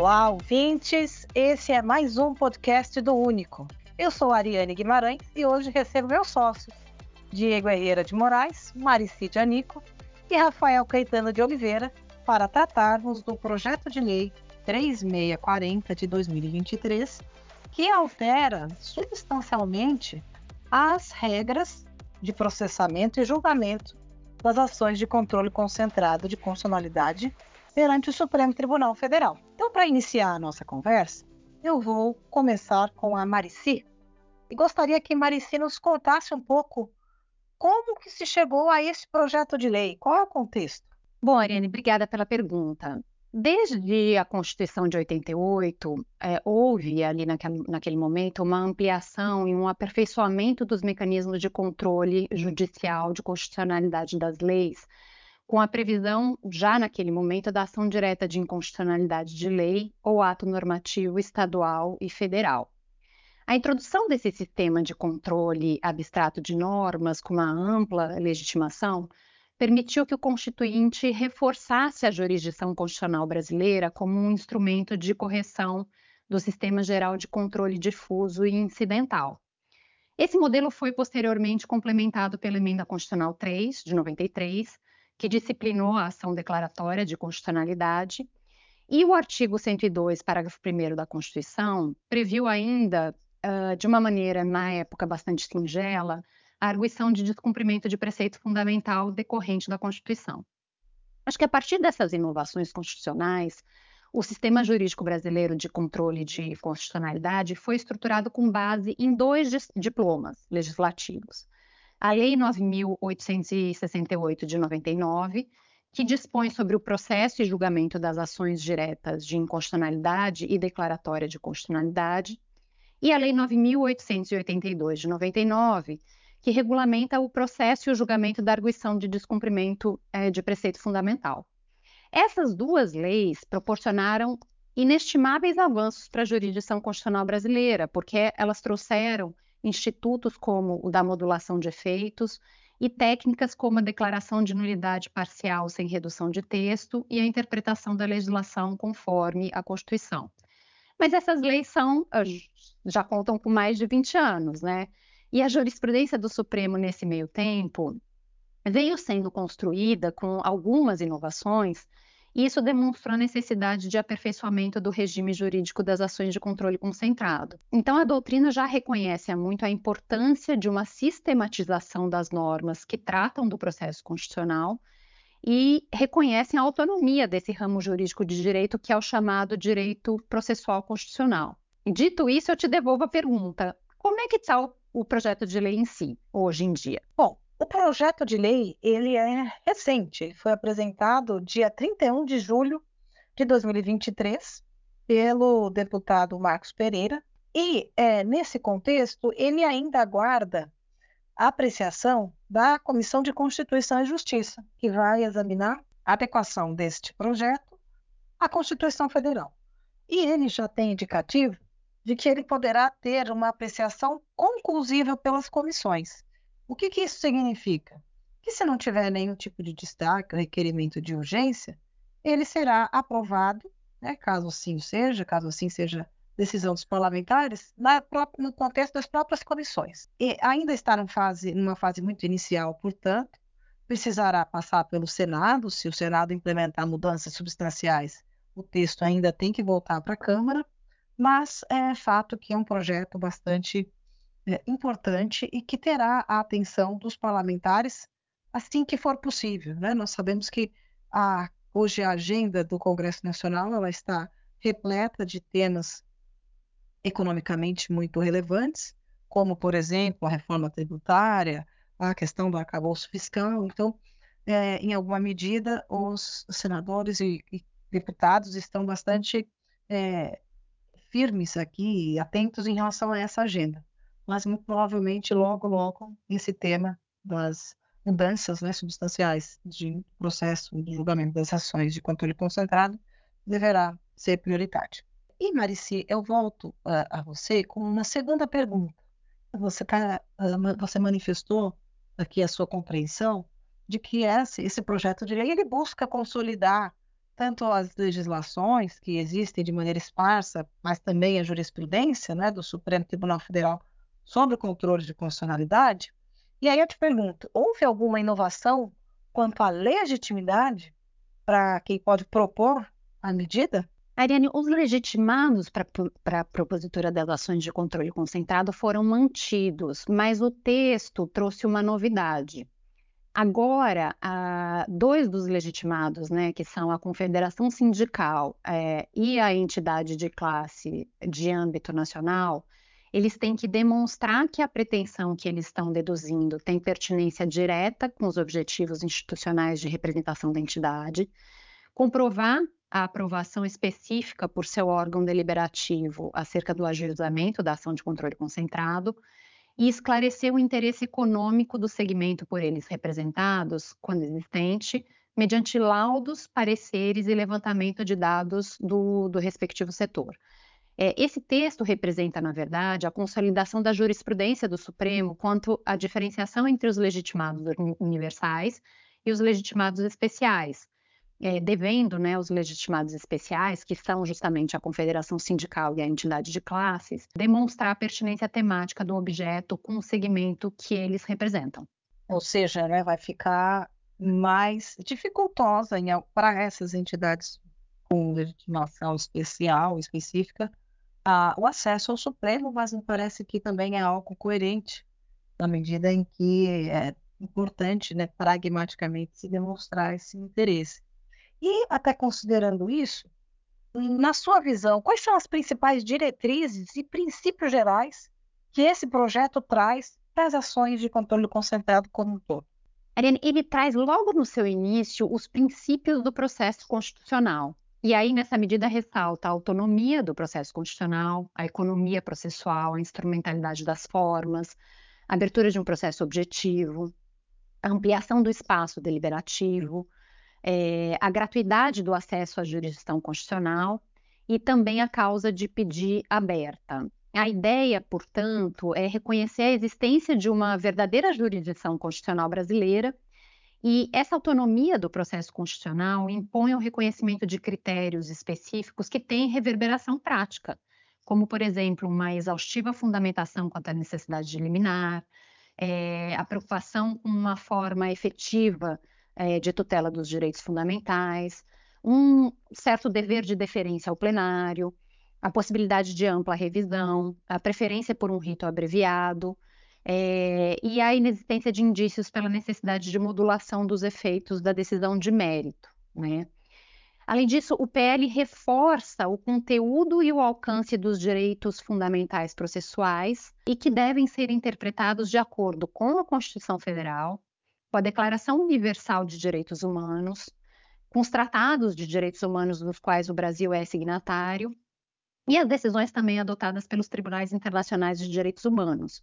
Olá, ouvintes! Esse é mais um podcast do Único. Eu sou Ariane Guimarães e hoje recebo meus sócios, Diego Herrera de Moraes, Maricide Anico e Rafael Caetano de Oliveira, para tratarmos do projeto de lei 3640 de 2023, que altera substancialmente as regras de processamento e julgamento das ações de controle concentrado de constitucionalidade perante o Supremo Tribunal Federal. Então, para iniciar a nossa conversa, eu vou começar com a Marici e gostaria que Marici nos contasse um pouco como que se chegou a esse projeto de lei, qual é o contexto? Bom, Ariane, obrigada pela pergunta. Desde a Constituição de 88, é, houve ali naquele, naquele, momento uma ampliação e um aperfeiçoamento dos mecanismos de controle judicial de constitucionalidade das leis, com a previsão, já naquele momento, da ação direta de inconstitucionalidade de lei ou ato normativo estadual e federal. A introdução desse sistema de controle abstrato de normas com uma ampla legitimação permitiu que o Constituinte reforçasse a jurisdição constitucional brasileira como um instrumento de correção do sistema geral de controle difuso e incidental. Esse modelo foi posteriormente complementado pela Emenda Constitucional 3, de 93, que disciplinou a ação declaratória de constitucionalidade, e o artigo 102, parágrafo 1 da Constituição, previu ainda, uh, de uma maneira, na época, bastante singela, a arguição de descumprimento de preceito fundamental decorrente da Constituição. Acho que a partir dessas inovações constitucionais, o sistema jurídico brasileiro de controle de constitucionalidade foi estruturado com base em dois diplomas legislativos. A Lei 9.868 de 99, que dispõe sobre o processo e julgamento das ações diretas de inconstitucionalidade e declaratória de constitucionalidade, e a Lei 9.882 de 99, que regulamenta o processo e o julgamento da arguição de descumprimento é, de preceito fundamental. Essas duas leis proporcionaram inestimáveis avanços para a jurisdição constitucional brasileira, porque elas trouxeram institutos como o da modulação de efeitos e técnicas como a declaração de nulidade parcial sem redução de texto e a interpretação da legislação conforme a Constituição. Mas essas leis são ah, já contam com mais de 20 anos, né? E a jurisprudência do Supremo nesse meio tempo veio sendo construída com algumas inovações, isso demonstrou a necessidade de aperfeiçoamento do regime jurídico das ações de controle concentrado. Então, a doutrina já reconhece muito a importância de uma sistematização das normas que tratam do processo constitucional e reconhecem a autonomia desse ramo jurídico de direito, que é o chamado direito processual constitucional. Dito isso, eu te devolvo a pergunta: como é que está o projeto de lei em si, hoje em dia? Bom, o projeto de lei ele é recente, ele foi apresentado dia 31 de julho de 2023 pelo deputado Marcos Pereira e é, nesse contexto ele ainda aguarda a apreciação da Comissão de Constituição e Justiça, que vai examinar a adequação deste projeto à Constituição Federal. E ele já tem indicativo de que ele poderá ter uma apreciação conclusiva pelas comissões. O que, que isso significa? Que se não tiver nenhum tipo de destaque requerimento de urgência, ele será aprovado, né, caso assim seja, caso assim seja decisão dos parlamentares, na, no contexto das próprias comissões. E ainda está em fase, numa fase muito inicial, portanto, precisará passar pelo Senado, se o Senado implementar mudanças substanciais, o texto ainda tem que voltar para a Câmara, mas é fato que é um projeto bastante é, importante e que terá a atenção dos parlamentares assim que for possível. Né? Nós sabemos que a, hoje a agenda do Congresso Nacional ela está repleta de temas economicamente muito relevantes, como, por exemplo, a reforma tributária, a questão do arcabouço fiscal. Então, é, em alguma medida, os senadores e, e deputados estão bastante é, firmes aqui, atentos em relação a essa agenda. Mas muito provavelmente logo, logo, esse tema das mudanças né, substanciais de processo de julgamento das ações de controle concentrado deverá ser prioritário. E, Marici, eu volto uh, a você com uma segunda pergunta. Você, tá, uh, você manifestou aqui a sua compreensão de que esse, esse projeto de lei ele busca consolidar tanto as legislações que existem de maneira esparsa, mas também a jurisprudência né, do Supremo Tribunal Federal sobre o controle de constitucionalidade. E aí eu te pergunto: houve alguma inovação quanto à legitimidade para quem pode propor a medida? Ariane, os legitimados para a propositura das ações de controle concentrado foram mantidos, mas o texto trouxe uma novidade. Agora, dois dos legitimados, né, que são a Confederação Sindical é, e a entidade de classe de âmbito nacional, eles têm que demonstrar que a pretensão que eles estão deduzindo tem pertinência direta com os objetivos institucionais de representação da entidade, comprovar a aprovação específica por seu órgão deliberativo acerca do ajuizamento da ação de controle concentrado e esclarecer o interesse econômico do segmento por eles representados, quando existente, mediante laudos, pareceres e levantamento de dados do, do respectivo setor. É, esse texto representa, na verdade, a consolidação da jurisprudência do Supremo quanto à diferenciação entre os legitimados universais e os legitimados especiais, é, devendo né, os legitimados especiais, que são justamente a confederação sindical e a entidade de classes, demonstrar a pertinência temática do objeto com o segmento que eles representam. Ou seja, né, vai ficar mais dificultosa para essas entidades com legitimação especial, específica, o acesso ao Supremo, mas me parece que também é algo coerente, na medida em que é importante, né, pragmaticamente, se demonstrar esse interesse. E, até considerando isso, na sua visão, quais são as principais diretrizes e princípios gerais que esse projeto traz para as ações de controle concentrado como um todo? Ariane, ele traz logo no seu início os princípios do processo constitucional. E aí, nessa medida, ressalta a autonomia do processo constitucional, a economia processual, a instrumentalidade das formas, a abertura de um processo objetivo, a ampliação do espaço deliberativo, é, a gratuidade do acesso à jurisdição constitucional e também a causa de pedir aberta. A ideia, portanto, é reconhecer a existência de uma verdadeira jurisdição constitucional brasileira e essa autonomia do processo constitucional impõe o reconhecimento de critérios específicos que têm reverberação prática, como, por exemplo, uma exaustiva fundamentação quanto à necessidade de liminar, é, a preocupação com uma forma efetiva é, de tutela dos direitos fundamentais, um certo dever de deferência ao plenário, a possibilidade de ampla revisão, a preferência por um rito abreviado, é, e a inexistência de indícios pela necessidade de modulação dos efeitos da decisão de mérito. Né? Além disso, o PL reforça o conteúdo e o alcance dos direitos fundamentais processuais e que devem ser interpretados de acordo com a Constituição Federal, com a Declaração Universal de Direitos Humanos, com os tratados de direitos humanos dos quais o Brasil é signatário, e as decisões também adotadas pelos tribunais internacionais de direitos humanos.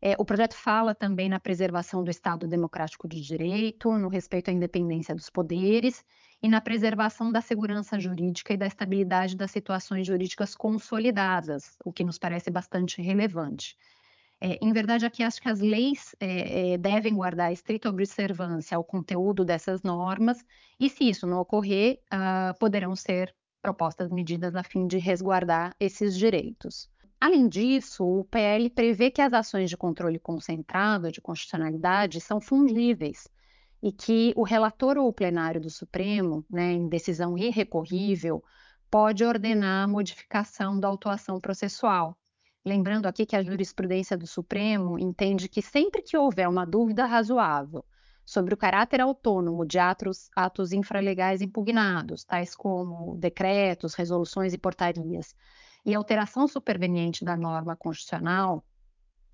É, o projeto fala também na preservação do Estado democrático de direito, no respeito à independência dos poderes e na preservação da segurança jurídica e da estabilidade das situações jurídicas consolidadas, o que nos parece bastante relevante. É, em verdade, aqui acho que as leis é, é, devem guardar estrita observância ao conteúdo dessas normas, e se isso não ocorrer, uh, poderão ser propostas medidas a fim de resguardar esses direitos. Além disso, o PL prevê que as ações de controle concentrado de constitucionalidade são fungíveis e que o relator ou o plenário do Supremo, né, em decisão irrecorrível, pode ordenar a modificação da autuação processual, Lembrando aqui que a jurisprudência do Supremo entende que sempre que houver uma dúvida razoável sobre o caráter autônomo de atos, atos infralegais impugnados, tais como decretos, resoluções e portarias, e alteração superveniente da norma constitucional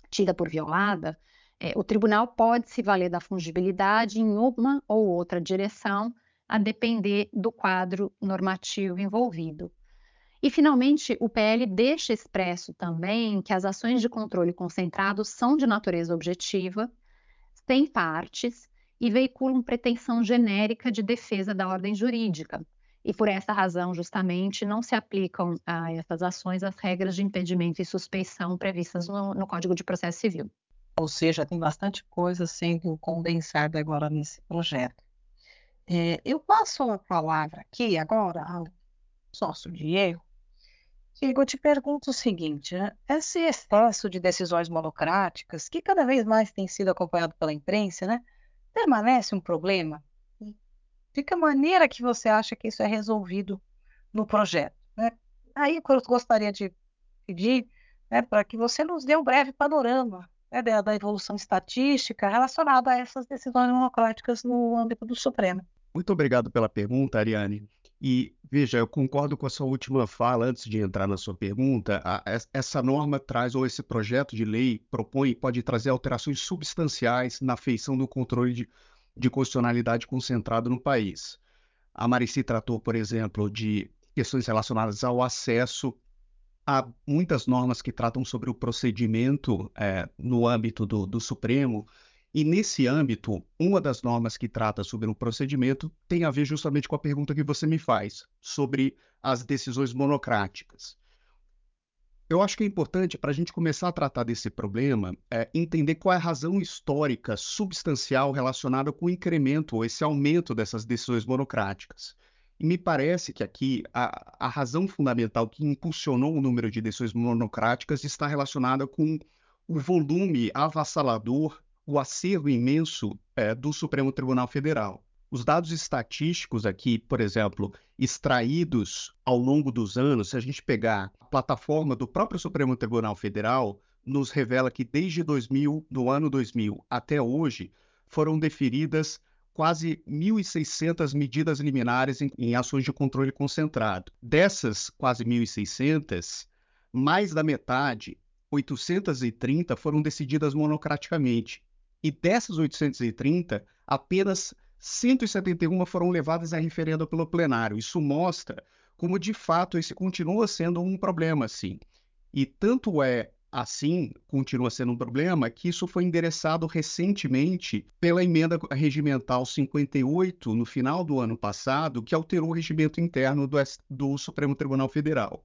tida por violada, é, o tribunal pode se valer da fungibilidade em uma ou outra direção, a depender do quadro normativo envolvido. E, finalmente, o PL deixa expresso também que as ações de controle concentrado são de natureza objetiva, sem partes e veiculam pretensão genérica de defesa da ordem jurídica. E por essa razão, justamente, não se aplicam a essas ações as regras de impedimento e suspeição previstas no, no Código de Processo Civil. Ou seja, tem bastante coisa sendo condensada agora nesse projeto. É, eu passo a palavra aqui agora ao sócio Diego. Diego, eu te pergunto o seguinte: né? esse excesso de decisões monocráticas, que cada vez mais tem sido acompanhado pela imprensa, né, permanece um problema? De que maneira que você acha que isso é resolvido no projeto? Né? Aí eu gostaria de pedir né, para que você nos dê um breve panorama né, da, da evolução estatística relacionada a essas decisões monocráticas no âmbito do Supremo. Muito obrigado pela pergunta, Ariane. E veja, eu concordo com a sua última fala antes de entrar na sua pergunta. A, essa norma traz, ou esse projeto de lei propõe, pode trazer alterações substanciais na feição do controle de, de constitucionalidade concentrado no país. A Marici tratou, por exemplo, de questões relacionadas ao acesso há muitas normas que tratam sobre o procedimento é, no âmbito do, do, Supremo, e nesse âmbito, uma das normas que trata sobre o procedimento tem a ver justamente com a pergunta que você me faz sobre as decisões monocráticas. Eu acho que é importante, para a gente começar a tratar desse problema, é, entender qual é a razão histórica substancial relacionada com o incremento ou esse aumento dessas decisões monocráticas. E me parece que aqui a, a razão fundamental que impulsionou o número de decisões monocráticas está relacionada com o volume avassalador, o acervo imenso é, do Supremo Tribunal Federal. Os dados estatísticos aqui, por exemplo, extraídos ao longo dos anos, se a gente pegar a plataforma do próprio Supremo Tribunal Federal, nos revela que desde 2000, do ano 2000 até hoje, foram deferidas quase 1.600 medidas liminares em, em, ações de controle concentrado. Dessas quase 1.600, mais da metade, 830, foram decididas monocraticamente. E dessas 830, apenas 171 foram levadas a referendo pelo plenário. Isso mostra como, de fato, esse continua sendo um problema, sim. E tanto é Assim, continua sendo um problema que isso foi endereçado recentemente pela emenda regimental 58, no final do ano passado, que alterou o regimento interno do, do Supremo Tribunal Federal.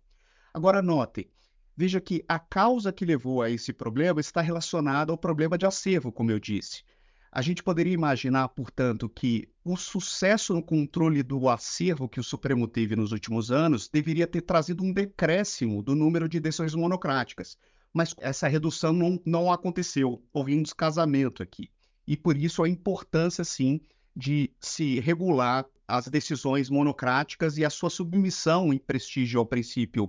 Agora, notem, veja que a causa que levou a esse problema está relacionada ao problema de acervo, como eu disse. A gente poderia imaginar, portanto, que o sucesso no controle do acervo que o Supremo teve nos últimos anos deveria ter trazido um decréscimo do número de decisões monocráticas, mas essa redução não, não aconteceu. Houve um descasamento aqui. E por isso a importância, sim, de se regular as decisões monocráticas e a sua submissão em prestígio ao princípio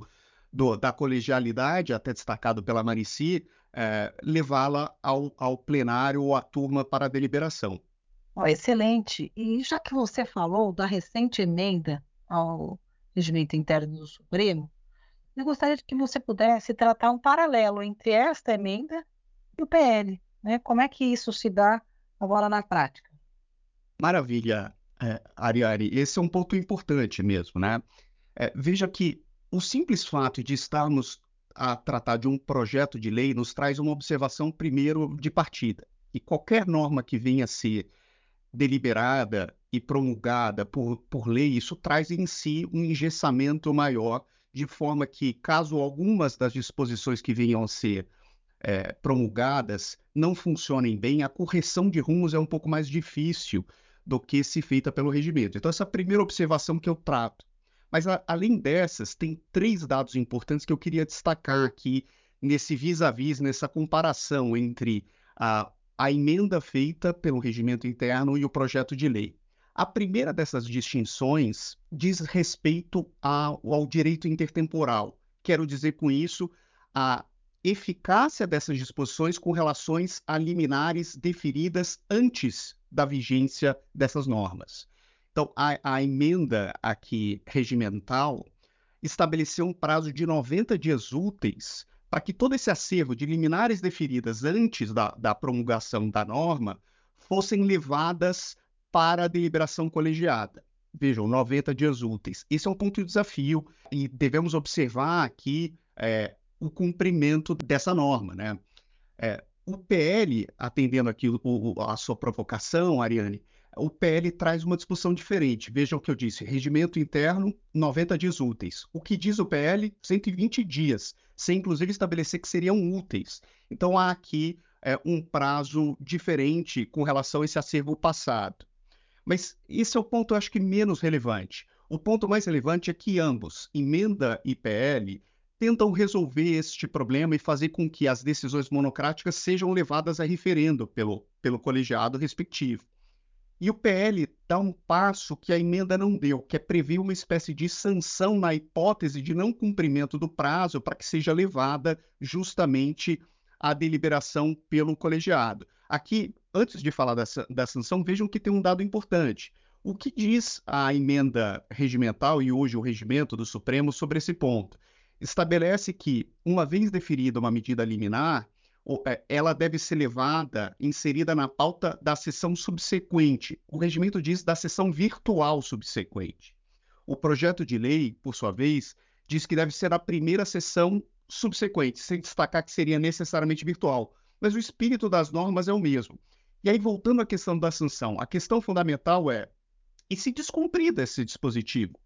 do, da colegialidade, até destacado pela Marici, é, levá-la ao, ao, plenário ou à turma para a deliberação. Oh, excelente. E já que você falou da recente emenda ao regimento interno do Supremo, eu gostaria de que você pudesse tratar um paralelo entre esta emenda e o PL. Né? Como é que isso se dá agora na prática? Maravilha, é, Ariane. Esse é um ponto importante mesmo, né? É, veja que o simples fato de estarmos a tratar de um projeto de lei nos traz uma observação, primeiro, de partida. E qualquer norma que venha a ser deliberada e promulgada por, por lei, isso traz em si um engessamento maior de forma que, caso algumas das disposições que venham a ser é, promulgadas não funcionem bem, a correção de rumos é um pouco mais difícil do que se feita pelo regimento. Então, essa primeira observação que eu trato. Mas, a, além dessas, tem três dados importantes que eu queria destacar aqui nesse vis-a-vis, -vis, nessa comparação entre a, a emenda feita pelo regimento interno e o projeto de lei. A primeira dessas distinções diz respeito ao, ao direito intertemporal. Quero dizer com isso a eficácia dessas disposições com relações a liminares deferidas antes da vigência dessas normas. Então, a, a, emenda aqui regimental estabeleceu um prazo de 90 dias úteis para que todo esse acervo de liminares deferidas antes da, da promulgação da norma fossem levadas para a deliberação colegiada. Vejam, 90 dias úteis. Esse é um ponto de desafio e devemos observar aqui é, o cumprimento dessa norma. Né? É, o PL, atendendo aqui o, o, a sua provocação, Ariane, o PL traz uma discussão diferente. Vejam o que eu disse: regimento interno, 90 dias úteis. O que diz o PL? 120 dias, sem inclusive estabelecer que seriam úteis. Então há aqui é, um prazo diferente com relação a esse acervo passado. Mas esse é o ponto, eu acho que menos relevante. O ponto mais relevante é que ambos, emenda e PL, tentam resolver este problema e fazer com que as decisões monocráticas sejam levadas a referendo pelo, pelo colegiado respectivo. E o PL dá um passo que a emenda não deu, que é prever uma espécie de sanção na hipótese de não cumprimento do prazo para que seja levada justamente a deliberação pelo colegiado. Aqui, antes de falar dessa, da sanção, vejam que tem um dado importante. O que diz a emenda regimental e hoje o regimento do Supremo sobre esse ponto? Estabelece que, uma vez deferida uma medida liminar, ela deve ser levada, inserida na pauta da sessão subsequente. O regimento diz da sessão virtual subsequente. O projeto de lei, por sua vez, diz que deve ser a primeira sessão subsequente, sem destacar que seria necessariamente virtual. Mas o espírito das normas é o mesmo. E aí, voltando à questão da sanção, a questão fundamental é: e se descumprida esse dispositivo?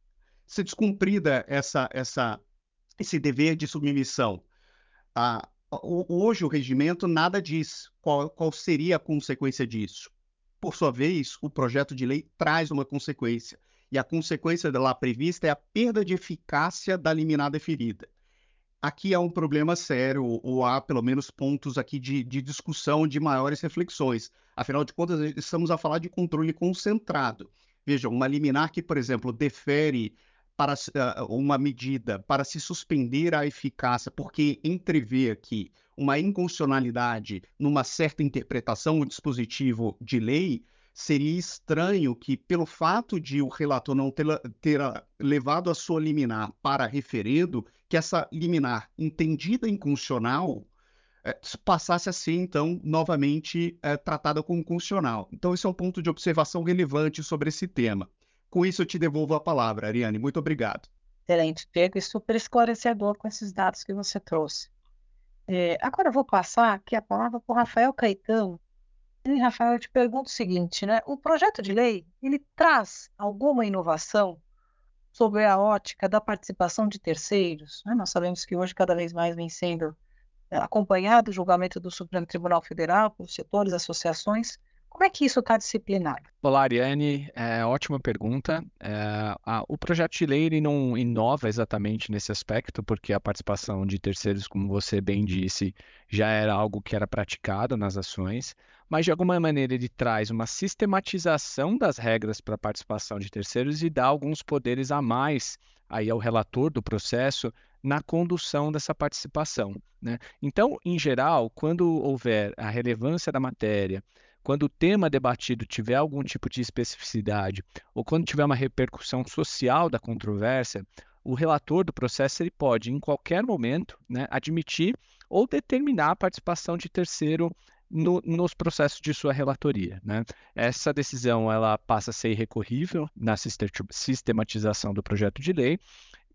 Se descumprida essa, essa, esse dever de submissão? A, hoje o regimento nada diz qual, qual seria a consequência disso. Por sua vez, o projeto de lei traz uma consequência, e a consequência lá prevista é a perda de eficácia da liminar deferida. Aqui há um problema sério, ou há pelo menos pontos aqui de, de discussão, de maiores reflexões. Afinal de contas, estamos a falar de controle concentrado. Vejam, uma liminar que, por exemplo, defere para uh, uma medida para se suspender a eficácia, porque entrevê aqui uma inconstitucionalidade numa certa interpretação do dispositivo de lei, seria estranho que, pelo fato de o relator não ter, ter levado a sua liminar para referendo, que essa liminar entendida inconstitucional é, passasse a ser, então, novamente é, tratada como constitucional. Então, esse é um ponto de observação relevante sobre esse tema. Com isso, eu te devolvo a palavra, Ariane. Muito obrigado. Excelente, Diego, e super esclarecedor com esses dados que você trouxe. É, agora eu vou passar aqui a palavra para o Rafael Caetano. E, Rafael, eu te pergunto o seguinte, né? O projeto de lei, ele traz alguma inovação sobre a ótica da participação de terceiros? Né? Nós sabemos que hoje cada vez mais vem sendo é, acompanhado o julgamento do Supremo Tribunal Federal por setores, associações, como é que isso está disciplinado? Olá, Ariane. É, ótima pergunta. É, a, o projeto de lei não inova exatamente nesse aspecto, porque a participação de terceiros, como você bem disse, já era algo que era praticado nas ações, mas de alguma maneira ele traz uma sistematização das regras para a participação de terceiros e dá alguns poderes a mais aí ao relator do processo na condução dessa participação. Né? Então, em geral, quando houver a relevância da matéria, quando o tema debatido tiver algum tipo de especificidade ou quando tiver uma repercussão social da controvérsia, o relator do processo ele pode, em qualquer momento, né, admitir ou determinar a participação de terceiro no, nos processos de sua relatoria. Né? Essa decisão ela passa a ser irrecorrível na sistematização do projeto de lei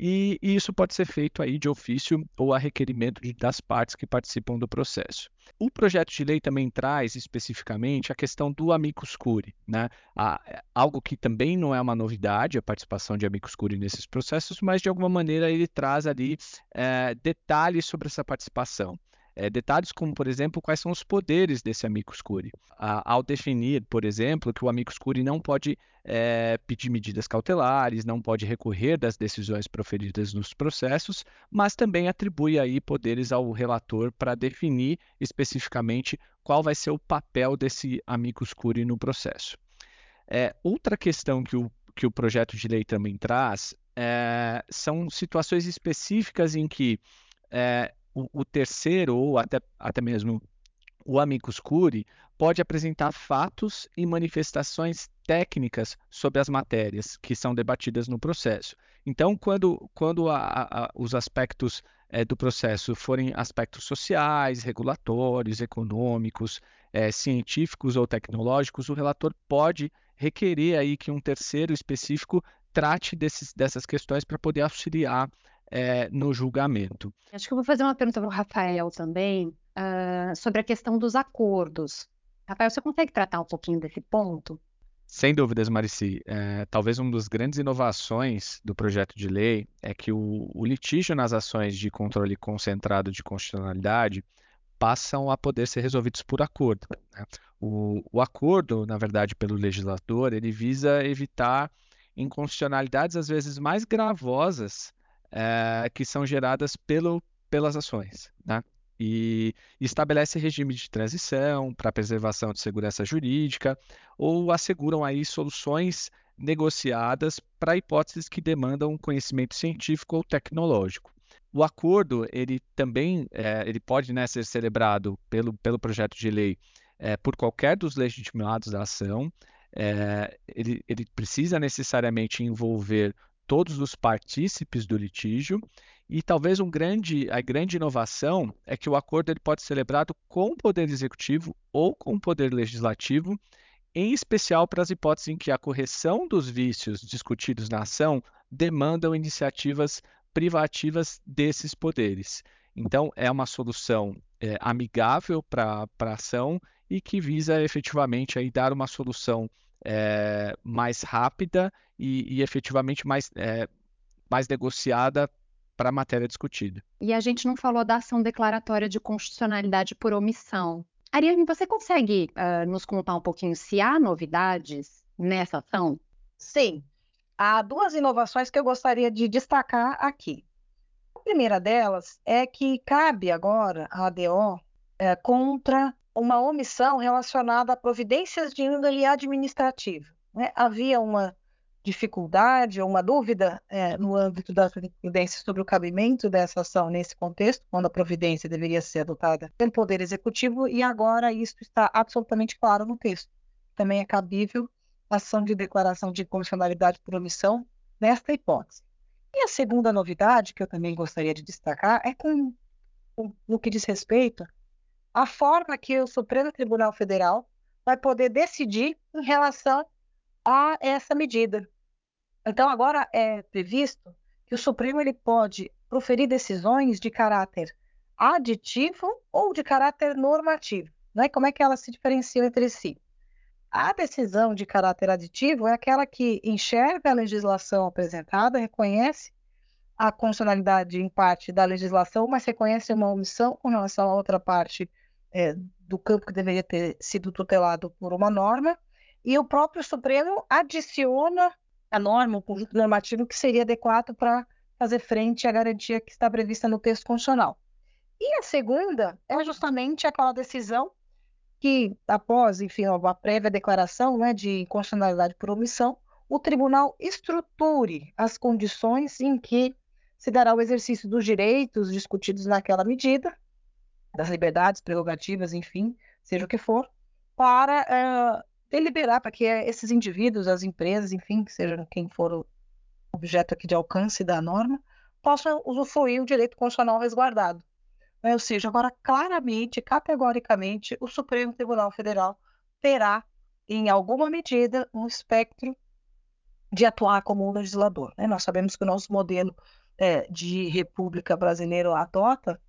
e, isso pode ser feito aí de ofício ou a requerimento das partes que participam do processo. O projeto de lei também traz especificamente a questão do amicus curiae, né? algo que também não é uma novidade, a participação de amicus curiae nesses processos, mas de alguma maneira ele traz ali é, detalhes sobre essa participação. É, detalhes como, por exemplo, quais são os poderes desse amicus curiae. ao definir, por exemplo, que o amicus curiae não pode é, pedir medidas cautelares, não pode recorrer das decisões proferidas nos processos, mas também atribui aí poderes ao relator para definir especificamente qual vai ser o papel desse amicus curiae no processo. É, outra questão que o, que o projeto de lei também traz são situações específicas em que é, o, o terceiro ou até, até mesmo o amicus curiae pode apresentar fatos e manifestações técnicas sobre as matérias que são debatidas no processo. Então, quando, quando a, a, os aspectos é, do processo forem aspectos sociais, regulatórios, econômicos, é, científicos ou tecnológicos, o relator pode requerer aí que um terceiro específico trate desses, dessas questões para poder auxiliar é, no julgamento. Acho que eu vou fazer uma pergunta para o Rafael também uh, sobre a questão dos acordos. Rafael, você consegue tratar um pouquinho desse ponto? Sem dúvidas, Marici. É, talvez uma das grandes inovações do projeto de lei é que o, o litígio nas ações de controle concentrado de constitucionalidade passam a poder ser resolvidos por acordo. Né? O, o, acordo, na verdade, pelo legislador, ele visa evitar inconstitucionalidades às vezes mais gravosas é, que são geradas pelo, pelas ações. Né? E estabelece regime de transição para preservação de segurança jurídica ou asseguram aí soluções negociadas para hipóteses que demandam conhecimento científico ou tecnológico. O acordo ele também é, ele pode né, ser celebrado pelo, pelo projeto de lei é, por qualquer dos legitimados da ação. É, ele, ele precisa necessariamente envolver todos os partícipes do litígio e talvez um grande, a grande inovação é que o acordo ele pode ser celebrado com o poder executivo ou com o poder legislativo em especial para as hipóteses em que a correção dos vícios discutidos na ação demandam iniciativas privativas desses poderes. Então, é uma solução é, amigável para a ação e que visa efetivamente aí, dar uma solução é, mais rápida e, e efetivamente mais, é, mais negociada para a matéria discutida. E a gente não falou da ação declaratória de constitucionalidade por omissão. Ariane, você consegue uh, nos contar um pouquinho se há novidades nessa ação? Sim, há duas inovações que eu gostaria de destacar aqui. A primeira delas é que cabe agora a ADO é, contra uma omissão relacionada a providências de índole administrativa. Né? Havia uma dificuldade ou uma dúvida é, no âmbito da jurisprudência sobre o cabimento dessa ação nesse contexto, quando a providência deveria ser adotada pelo Poder Executivo, e agora isso está absolutamente claro no texto. Também é cabível a ação de declaração de inconstitucionalidade por omissão nesta hipótese. E a segunda novidade, que eu também gostaria de destacar, é com, com no que diz respeito à forma que o Supremo Tribunal Federal vai poder decidir em relação a essa medida. Então, agora é previsto que o Supremo ele pode proferir decisões de caráter aditivo ou de caráter normativo. Né? Como é que elas se diferenciam entre si? A decisão de caráter aditivo é aquela que enxerga a legislação apresentada, reconhece a constitucionalidade em parte da legislação, mas reconhece uma omissão com relação a outra parte é, do campo que deveria ter sido tutelado por uma norma e o próprio Supremo adiciona a norma, o conjunto normativo que seria adequado para fazer frente à garantia que está prevista no texto constitucional. E a segunda é justamente aquela decisão que, após, enfim, uma prévia declaração né, de constitucionalidade por omissão, o tribunal estruture as condições em que se dará o exercício dos direitos discutidos naquela medida, das liberdades, prerrogativas, enfim, seja o que for, para uh, deliberar para que esses indivíduos, as empresas, enfim, que sejam quem for o objeto aqui de alcance da norma, possam usufruir o direito constitucional resguardado. Ou seja, agora claramente, categoricamente, o Supremo Tribunal Federal terá, em alguma medida, um espectro de atuar como um legislador. Né? Nós sabemos que o nosso modelo é, de república brasileiro adota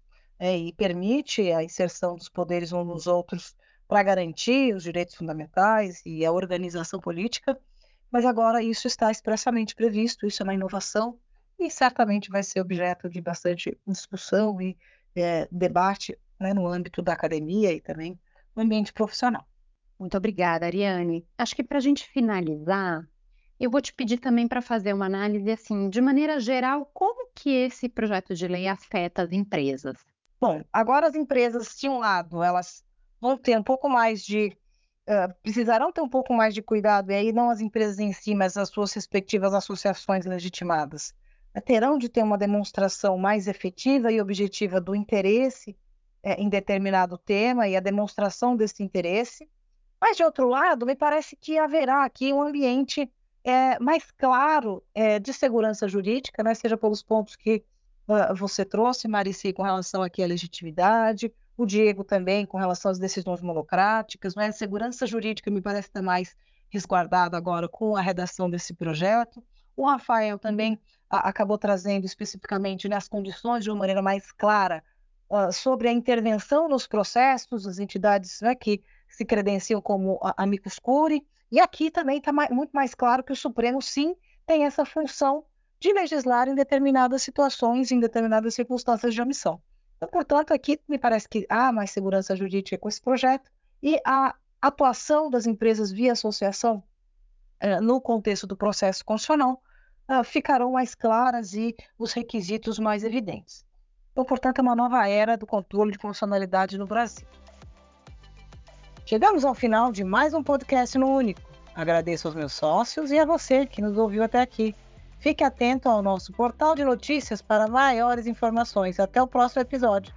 é, e permite a inserção dos poderes uns nos outros para garantir os direitos fundamentais e a organização política, mas agora isso está expressamente previsto, isso é uma inovação e certamente vai ser objeto de bastante discussão e é, debate né, no âmbito da academia e também no ambiente profissional. Muito obrigada, Ariane. Acho que para a gente finalizar, eu vou te pedir também para fazer uma análise assim, de maneira geral, como que esse projeto de lei afeta as empresas? Bom, agora as empresas, de um lado, elas vão ter um pouco mais de. Uh, precisarão ter um pouco mais de cuidado, e aí não as empresas em si, mas as suas respectivas associações legitimadas, terão de ter uma demonstração mais efetiva e objetiva do interesse é, em determinado tema e a demonstração desse interesse. Mas, de outro lado, me parece que haverá aqui um ambiente é, mais claro é, de segurança jurídica, né, seja pelos pontos que você trouxe, Marici, com relação aqui à legitimidade, o Diego também com relação às decisões monocráticas, né? a segurança jurídica me parece estar mais resguardada agora com a redação desse projeto. O Rafael também a, acabou trazendo especificamente né, as condições de uma maneira mais clara uh, sobre a intervenção nos processos, as entidades né, que se credenciam como amicus curiae, e aqui também está muito mais claro que o Supremo, sim, tem essa função de legislar em determinadas situações, em determinadas circunstâncias de omissão. Então, portanto, aqui me parece que há mais segurança jurídica com esse projeto e a atuação das empresas via associação eh, no contexto do processo constitucional uh, ficarão mais claras e os requisitos mais evidentes. Então, portanto, é uma nova era do controle de funcionalidade no Brasil. Chegamos ao final de mais um podcast no Único. Agradeço aos meus sócios e a você que nos ouviu até aqui. Fique atento ao nosso portal de notícias para maiores informações. Até o próximo episódio.